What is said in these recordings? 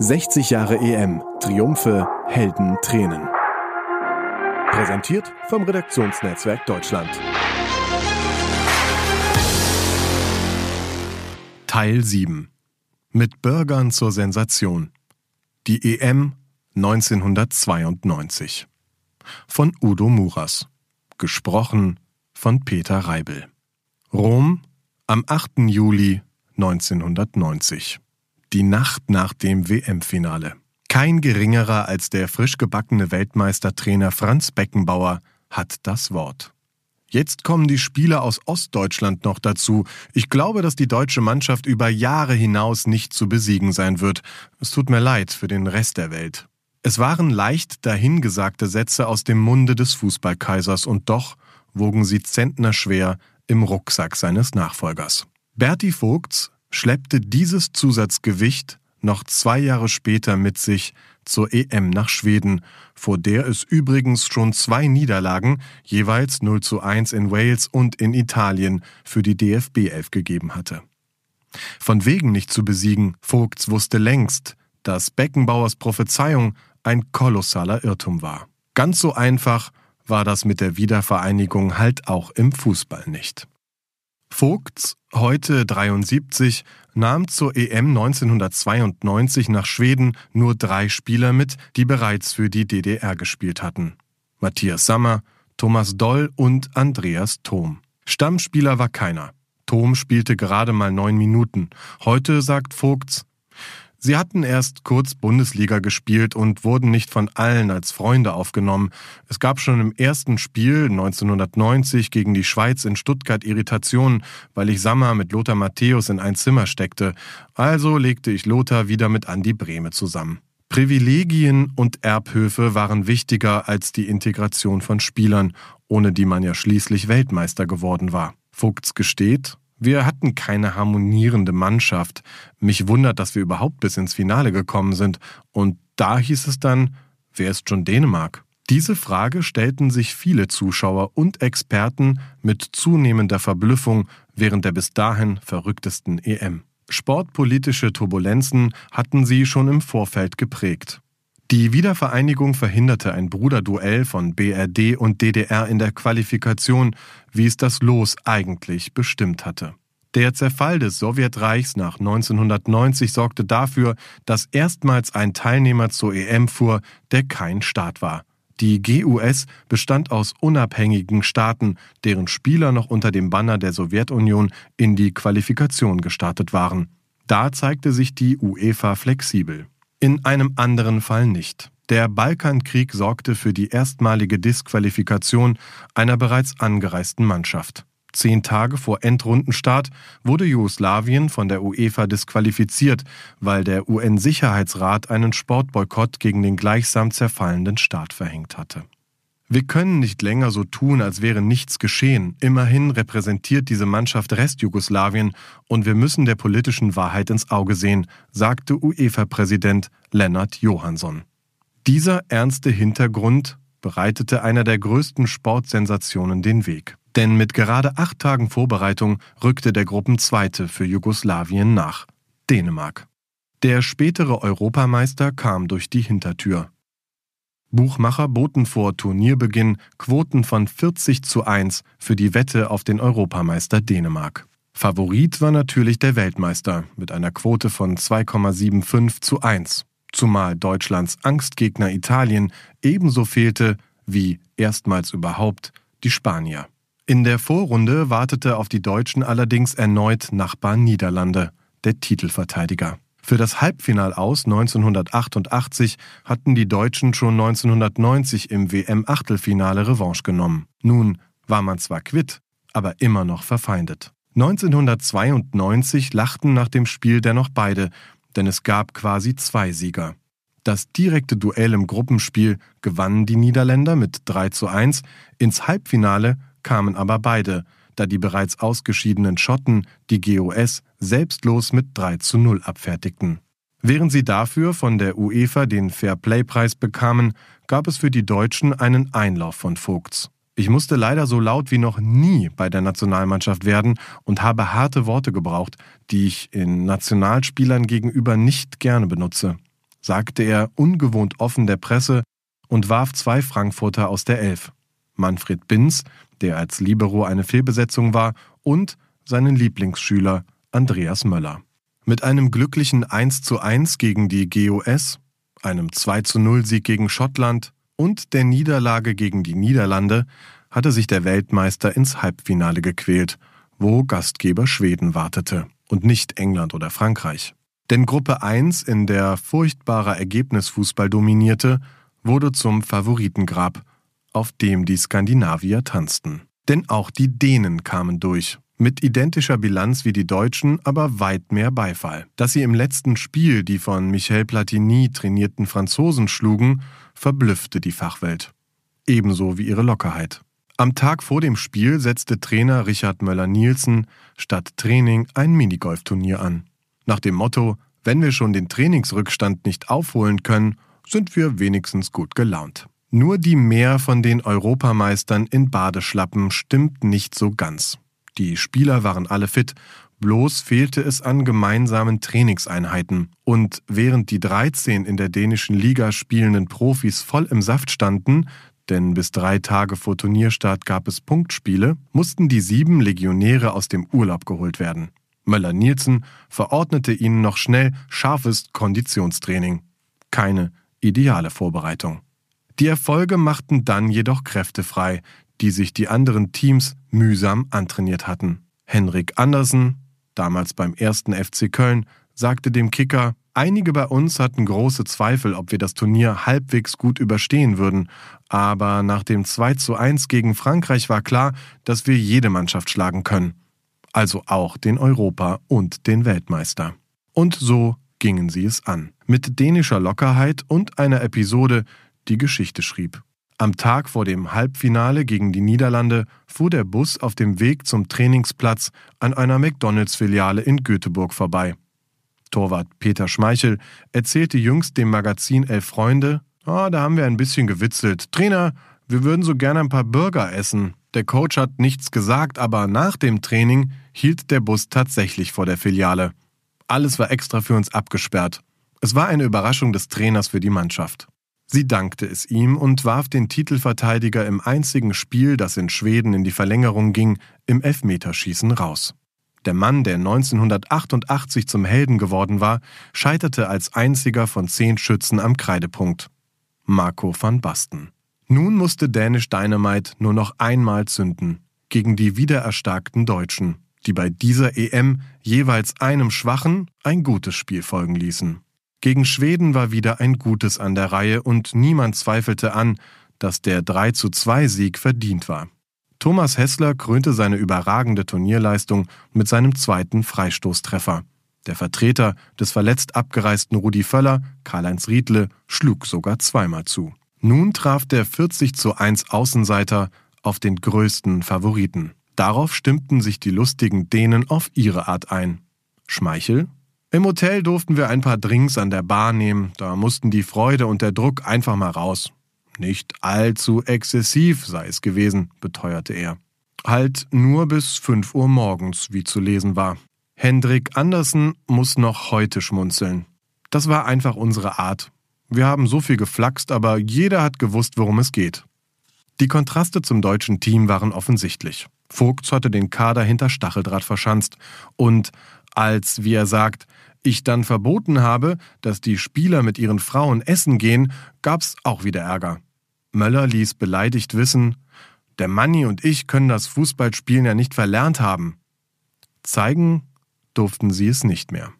60 Jahre EM. Triumphe, Helden, Tränen. Präsentiert vom Redaktionsnetzwerk Deutschland. Teil 7. Mit Bürgern zur Sensation. Die EM 1992. Von Udo Muras. Gesprochen von Peter Reibel. Rom am 8. Juli 1990 die Nacht nach dem WM-Finale. Kein geringerer als der frisch gebackene Weltmeistertrainer Franz Beckenbauer hat das Wort. Jetzt kommen die Spieler aus Ostdeutschland noch dazu. Ich glaube, dass die deutsche Mannschaft über Jahre hinaus nicht zu besiegen sein wird. Es tut mir leid für den Rest der Welt. Es waren leicht dahingesagte Sätze aus dem Munde des Fußballkaisers und doch wogen sie zentnerschwer im Rucksack seines Nachfolgers. Berti Vogts schleppte dieses Zusatzgewicht noch zwei Jahre später mit sich zur EM nach Schweden, vor der es übrigens schon zwei Niederlagen, jeweils 0 zu 1 in Wales und in Italien, für die DFB 11 gegeben hatte. Von wegen nicht zu besiegen, Vogts wusste längst, dass Beckenbauers Prophezeiung ein kolossaler Irrtum war. Ganz so einfach war das mit der Wiedervereinigung halt auch im Fußball nicht. Vogts, heute 73, nahm zur EM 1992 nach Schweden nur drei Spieler mit, die bereits für die DDR gespielt hatten. Matthias Sammer, Thomas Doll und Andreas Thom. Stammspieler war keiner. Thom spielte gerade mal neun Minuten. Heute sagt Vogts, Sie hatten erst kurz Bundesliga gespielt und wurden nicht von allen als Freunde aufgenommen. Es gab schon im ersten Spiel 1990 gegen die Schweiz in Stuttgart Irritationen, weil ich Sammer mit Lothar Matthäus in ein Zimmer steckte. Also legte ich Lothar wieder mit Andi Brehme zusammen. Privilegien und Erbhöfe waren wichtiger als die Integration von Spielern, ohne die man ja schließlich Weltmeister geworden war. Vogts gesteht, wir hatten keine harmonierende Mannschaft. Mich wundert, dass wir überhaupt bis ins Finale gekommen sind. Und da hieß es dann, wer ist schon Dänemark? Diese Frage stellten sich viele Zuschauer und Experten mit zunehmender Verblüffung während der bis dahin verrücktesten EM. Sportpolitische Turbulenzen hatten sie schon im Vorfeld geprägt. Die Wiedervereinigung verhinderte ein Bruderduell von BRD und DDR in der Qualifikation, wie es das Los eigentlich bestimmt hatte. Der Zerfall des Sowjetreichs nach 1990 sorgte dafür, dass erstmals ein Teilnehmer zur EM fuhr, der kein Staat war. Die GUS bestand aus unabhängigen Staaten, deren Spieler noch unter dem Banner der Sowjetunion in die Qualifikation gestartet waren. Da zeigte sich die UEFA flexibel in einem anderen Fall nicht. Der Balkankrieg sorgte für die erstmalige Disqualifikation einer bereits angereisten Mannschaft. Zehn Tage vor Endrundenstart wurde Jugoslawien von der UEFA disqualifiziert, weil der UN-Sicherheitsrat einen Sportboykott gegen den gleichsam zerfallenden Staat verhängt hatte. Wir können nicht länger so tun, als wäre nichts geschehen. Immerhin repräsentiert diese Mannschaft Restjugoslawien und wir müssen der politischen Wahrheit ins Auge sehen, sagte UEFA-Präsident Lennart Johansson. Dieser ernste Hintergrund bereitete einer der größten Sportsensationen den Weg. Denn mit gerade acht Tagen Vorbereitung rückte der Gruppenzweite für Jugoslawien nach Dänemark. Der spätere Europameister kam durch die Hintertür. Buchmacher boten vor Turnierbeginn Quoten von 40 zu 1 für die Wette auf den Europameister Dänemark. Favorit war natürlich der Weltmeister mit einer Quote von 2,75 zu 1, zumal Deutschlands Angstgegner Italien ebenso fehlte wie erstmals überhaupt die Spanier. In der Vorrunde wartete auf die Deutschen allerdings erneut Nachbar Niederlande, der Titelverteidiger. Für das Halbfinal aus 1988 hatten die Deutschen schon 1990 im WM-Achtelfinale Revanche genommen. Nun war man zwar quitt, aber immer noch verfeindet. 1992 lachten nach dem Spiel dennoch beide, denn es gab quasi zwei Sieger. Das direkte Duell im Gruppenspiel gewannen die Niederländer mit 3 zu 1, ins Halbfinale kamen aber beide, da die bereits ausgeschiedenen Schotten die GOS selbstlos mit 3 zu 0 abfertigten. Während sie dafür von der UEFA den Fair-Play-Preis bekamen, gab es für die Deutschen einen Einlauf von Vogts. Ich musste leider so laut wie noch nie bei der Nationalmannschaft werden und habe harte Worte gebraucht, die ich in Nationalspielern gegenüber nicht gerne benutze. sagte er ungewohnt offen der Presse und warf zwei Frankfurter aus der Elf. Manfred Binz, der als Libero eine Fehlbesetzung war, und seinen Lieblingsschüler Andreas Möller. Mit einem glücklichen 1 zu 1 gegen die GOS, einem 2 zu 0 Sieg gegen Schottland und der Niederlage gegen die Niederlande hatte sich der Weltmeister ins Halbfinale gequält, wo Gastgeber Schweden wartete und nicht England oder Frankreich. Denn Gruppe 1, in der furchtbarer Ergebnisfußball dominierte, wurde zum Favoritengrab, auf dem die Skandinavier tanzten. Denn auch die Dänen kamen durch, mit identischer Bilanz wie die Deutschen, aber weit mehr Beifall. Dass sie im letzten Spiel die von Michel Platini trainierten Franzosen schlugen, verblüffte die Fachwelt. Ebenso wie ihre Lockerheit. Am Tag vor dem Spiel setzte Trainer Richard Möller-Nielsen statt Training ein Minigolfturnier an. Nach dem Motto, wenn wir schon den Trainingsrückstand nicht aufholen können, sind wir wenigstens gut gelaunt. Nur die Mehr von den Europameistern in Badeschlappen stimmt nicht so ganz. Die Spieler waren alle fit, bloß fehlte es an gemeinsamen Trainingseinheiten. Und während die 13 in der dänischen Liga spielenden Profis voll im Saft standen, denn bis drei Tage vor Turnierstart gab es Punktspiele, mussten die sieben Legionäre aus dem Urlaub geholt werden. Möller-Nielsen verordnete ihnen noch schnell scharfes Konditionstraining. Keine ideale Vorbereitung. Die Erfolge machten dann jedoch Kräfte frei, die sich die anderen Teams mühsam antrainiert hatten. Henrik Andersen, damals beim ersten FC Köln, sagte dem Kicker, einige bei uns hatten große Zweifel, ob wir das Turnier halbwegs gut überstehen würden, aber nach dem 2 zu 1 gegen Frankreich war klar, dass wir jede Mannschaft schlagen können. Also auch den Europa und den Weltmeister. Und so gingen sie es an. Mit dänischer Lockerheit und einer Episode, die Geschichte schrieb. Am Tag vor dem Halbfinale gegen die Niederlande fuhr der Bus auf dem Weg zum Trainingsplatz an einer McDonalds-Filiale in Göteborg vorbei. Torwart Peter Schmeichel erzählte jüngst dem Magazin Elf Freunde, oh, da haben wir ein bisschen gewitzelt. Trainer, wir würden so gerne ein paar Burger essen. Der Coach hat nichts gesagt, aber nach dem Training hielt der Bus tatsächlich vor der Filiale. Alles war extra für uns abgesperrt. Es war eine Überraschung des Trainers für die Mannschaft. Sie dankte es ihm und warf den Titelverteidiger im einzigen Spiel, das in Schweden in die Verlängerung ging, im Elfmeterschießen raus. Der Mann, der 1988 zum Helden geworden war, scheiterte als einziger von zehn Schützen am Kreidepunkt. Marco van Basten. Nun musste Danish Dynamite nur noch einmal zünden gegen die wiedererstarkten Deutschen, die bei dieser EM jeweils einem schwachen ein gutes Spiel folgen ließen. Gegen Schweden war wieder ein Gutes an der Reihe und niemand zweifelte an, dass der 3 zu 2 Sieg verdient war. Thomas Hessler krönte seine überragende Turnierleistung mit seinem zweiten Freistoßtreffer. Der Vertreter des verletzt abgereisten Rudi Völler, Karl-Heinz Riedle, schlug sogar zweimal zu. Nun traf der 40 zu 1 Außenseiter auf den größten Favoriten. Darauf stimmten sich die lustigen Dänen auf ihre Art ein. Schmeichel im Hotel durften wir ein paar Drinks an der Bar nehmen, da mussten die Freude und der Druck einfach mal raus. Nicht allzu exzessiv sei es gewesen, beteuerte er. Halt nur bis fünf Uhr morgens, wie zu lesen war. Hendrik Andersen muss noch heute schmunzeln. Das war einfach unsere Art. Wir haben so viel geflaxt, aber jeder hat gewusst, worum es geht. Die Kontraste zum deutschen Team waren offensichtlich. Vogts hatte den Kader hinter Stacheldraht verschanzt und als, wie er sagt, ich dann verboten habe, dass die Spieler mit ihren Frauen essen gehen, gab's auch wieder Ärger. Möller ließ beleidigt wissen, der Manni und ich können das Fußballspielen ja nicht verlernt haben. Zeigen durften sie es nicht mehr.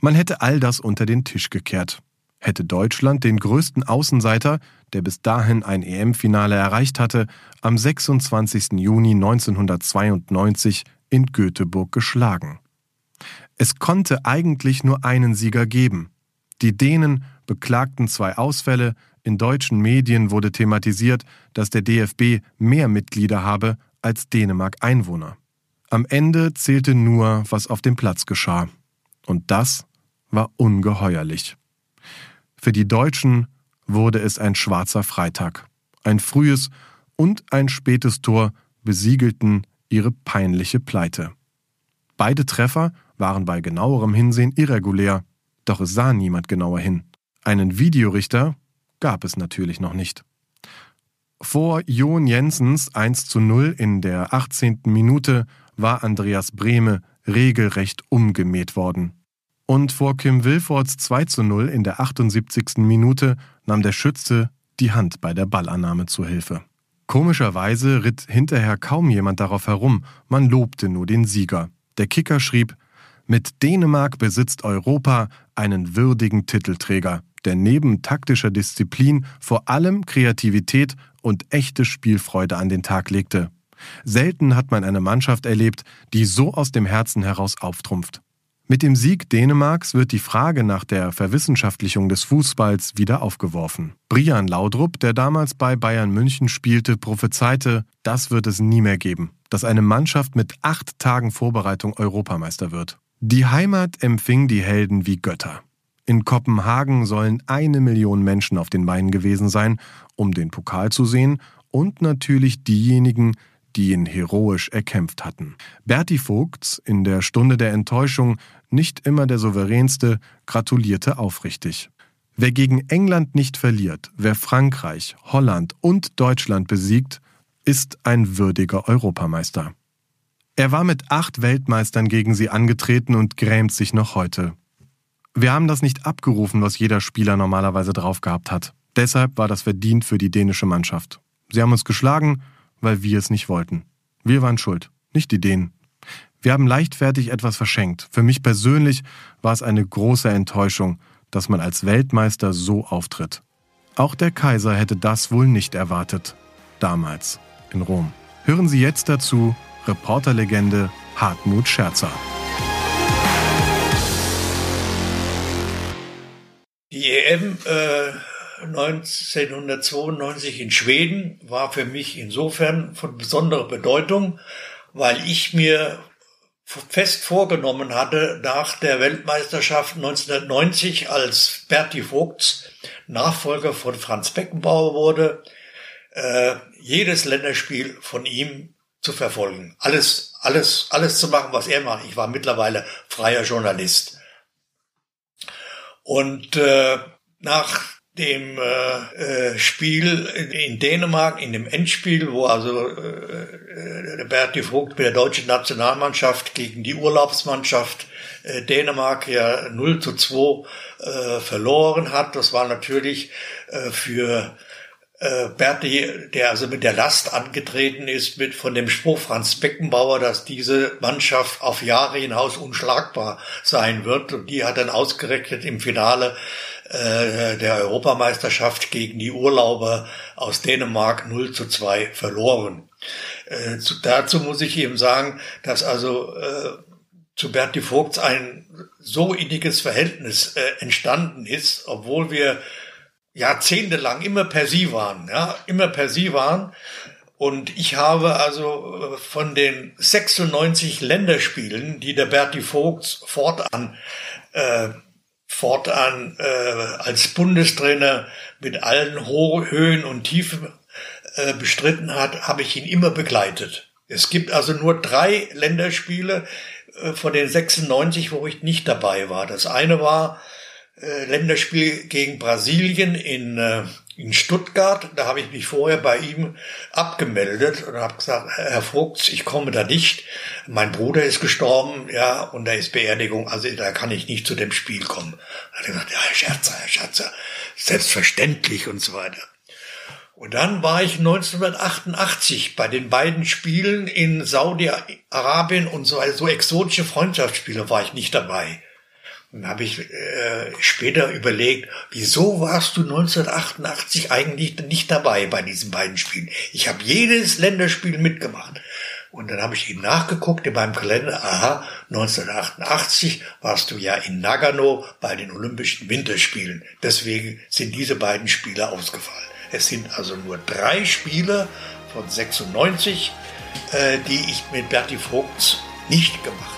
Man hätte all das unter den Tisch gekehrt. Hätte Deutschland den größten Außenseiter, der bis dahin ein EM-Finale erreicht hatte, am 26. Juni 1992 in Göteborg geschlagen. Es konnte eigentlich nur einen Sieger geben. Die Dänen beklagten zwei Ausfälle, in deutschen Medien wurde thematisiert, dass der DFB mehr Mitglieder habe als Dänemark Einwohner. Am Ende zählte nur, was auf dem Platz geschah. Und das war ungeheuerlich. Für die Deutschen wurde es ein schwarzer Freitag. Ein frühes und ein spätes Tor besiegelten ihre peinliche Pleite. Beide Treffer waren bei genauerem Hinsehen irregulär, doch es sah niemand genauer hin. Einen Videorichter gab es natürlich noch nicht. Vor Jon Jensens 1 zu 0 in der 18. Minute war Andreas Brehme regelrecht umgemäht worden. Und vor Kim Wilfords 2 zu 0 in der 78. Minute nahm der Schütze die Hand bei der Ballannahme zu Hilfe. Komischerweise ritt hinterher kaum jemand darauf herum, man lobte nur den Sieger. Der Kicker schrieb, mit Dänemark besitzt Europa einen würdigen Titelträger, der neben taktischer Disziplin vor allem Kreativität und echte Spielfreude an den Tag legte. Selten hat man eine Mannschaft erlebt, die so aus dem Herzen heraus auftrumpft. Mit dem Sieg Dänemarks wird die Frage nach der Verwissenschaftlichung des Fußballs wieder aufgeworfen. Brian Laudrup, der damals bei Bayern München spielte, prophezeite, das wird es nie mehr geben, dass eine Mannschaft mit acht Tagen Vorbereitung Europameister wird. Die Heimat empfing die Helden wie Götter. In Kopenhagen sollen eine Million Menschen auf den Beinen gewesen sein, um den Pokal zu sehen, und natürlich diejenigen, die ihn heroisch erkämpft hatten. Berti Vogts, in der Stunde der Enttäuschung nicht immer der souveränste, gratulierte aufrichtig. Wer gegen England nicht verliert, wer Frankreich, Holland und Deutschland besiegt, ist ein würdiger Europameister. Er war mit acht Weltmeistern gegen sie angetreten und grämt sich noch heute. Wir haben das nicht abgerufen, was jeder Spieler normalerweise drauf gehabt hat. Deshalb war das verdient für die dänische Mannschaft. Sie haben uns geschlagen, weil wir es nicht wollten. Wir waren schuld, nicht die Dänen. Wir haben leichtfertig etwas verschenkt. Für mich persönlich war es eine große Enttäuschung, dass man als Weltmeister so auftritt. Auch der Kaiser hätte das wohl nicht erwartet. Damals in Rom. Hören Sie jetzt dazu Reporterlegende Hartmut Scherzer. Die EM äh, 1992 in Schweden war für mich insofern von besonderer Bedeutung, weil ich mir fest vorgenommen hatte, nach der Weltmeisterschaft 1990, als Berti Vogts Nachfolger von Franz Beckenbauer wurde, äh, jedes Länderspiel von ihm zu verfolgen. Alles, alles, alles zu machen, was er macht. Ich war mittlerweile freier Journalist. Und äh, nach dem äh, äh, Spiel in Dänemark, in dem Endspiel, wo also äh, der Berti Vogt mit der deutschen Nationalmannschaft gegen die Urlaubsmannschaft äh, Dänemark ja 0 zu 2 äh, verloren hat. Das war natürlich äh, für äh, Berti, der also mit der Last angetreten ist, mit von dem Spruch Franz Beckenbauer, dass diese Mannschaft auf Jahre hinaus unschlagbar sein wird. Und die hat dann ausgerechnet im Finale äh, der Europameisterschaft gegen die Urlauber aus Dänemark 0 zu 2 verloren. Äh, zu, dazu muss ich eben sagen, dass also äh, zu Berti Vogts ein so inniges Verhältnis äh, entstanden ist, obwohl wir jahrzehntelang immer per Sie waren, ja, immer per Sie waren. Und ich habe also äh, von den 96 Länderspielen, die der Berti Vogts fortan äh, fortan äh, als Bundestrainer mit allen Höhen und Tiefen äh, bestritten hat, habe ich ihn immer begleitet. Es gibt also nur drei Länderspiele äh, von den 96, wo ich nicht dabei war. Das eine war äh, Länderspiel gegen Brasilien in, äh, in Stuttgart. Da habe ich mich vorher bei ihm abgemeldet und habe gesagt, Herr Vogts, ich komme da nicht. Mein Bruder ist gestorben, ja, und da ist Beerdigung, also da kann ich nicht zu dem Spiel kommen. Da hat er gesagt, ja, Herr Scherzer, Herr Scherzer, selbstverständlich und so weiter. Und dann war ich 1988 bei den beiden Spielen in Saudi-Arabien und so, also so exotische Freundschaftsspiele war ich nicht dabei. Und habe ich äh, später überlegt, wieso warst du 1988 eigentlich nicht dabei bei diesen beiden Spielen? Ich habe jedes Länderspiel mitgemacht. Und dann habe ich eben nachgeguckt in meinem Kalender, aha, 1988 warst du ja in Nagano bei den Olympischen Winterspielen. Deswegen sind diese beiden Spiele ausgefallen. Es sind also nur drei Spiele von 96, äh, die ich mit Berti Vogts nicht gemacht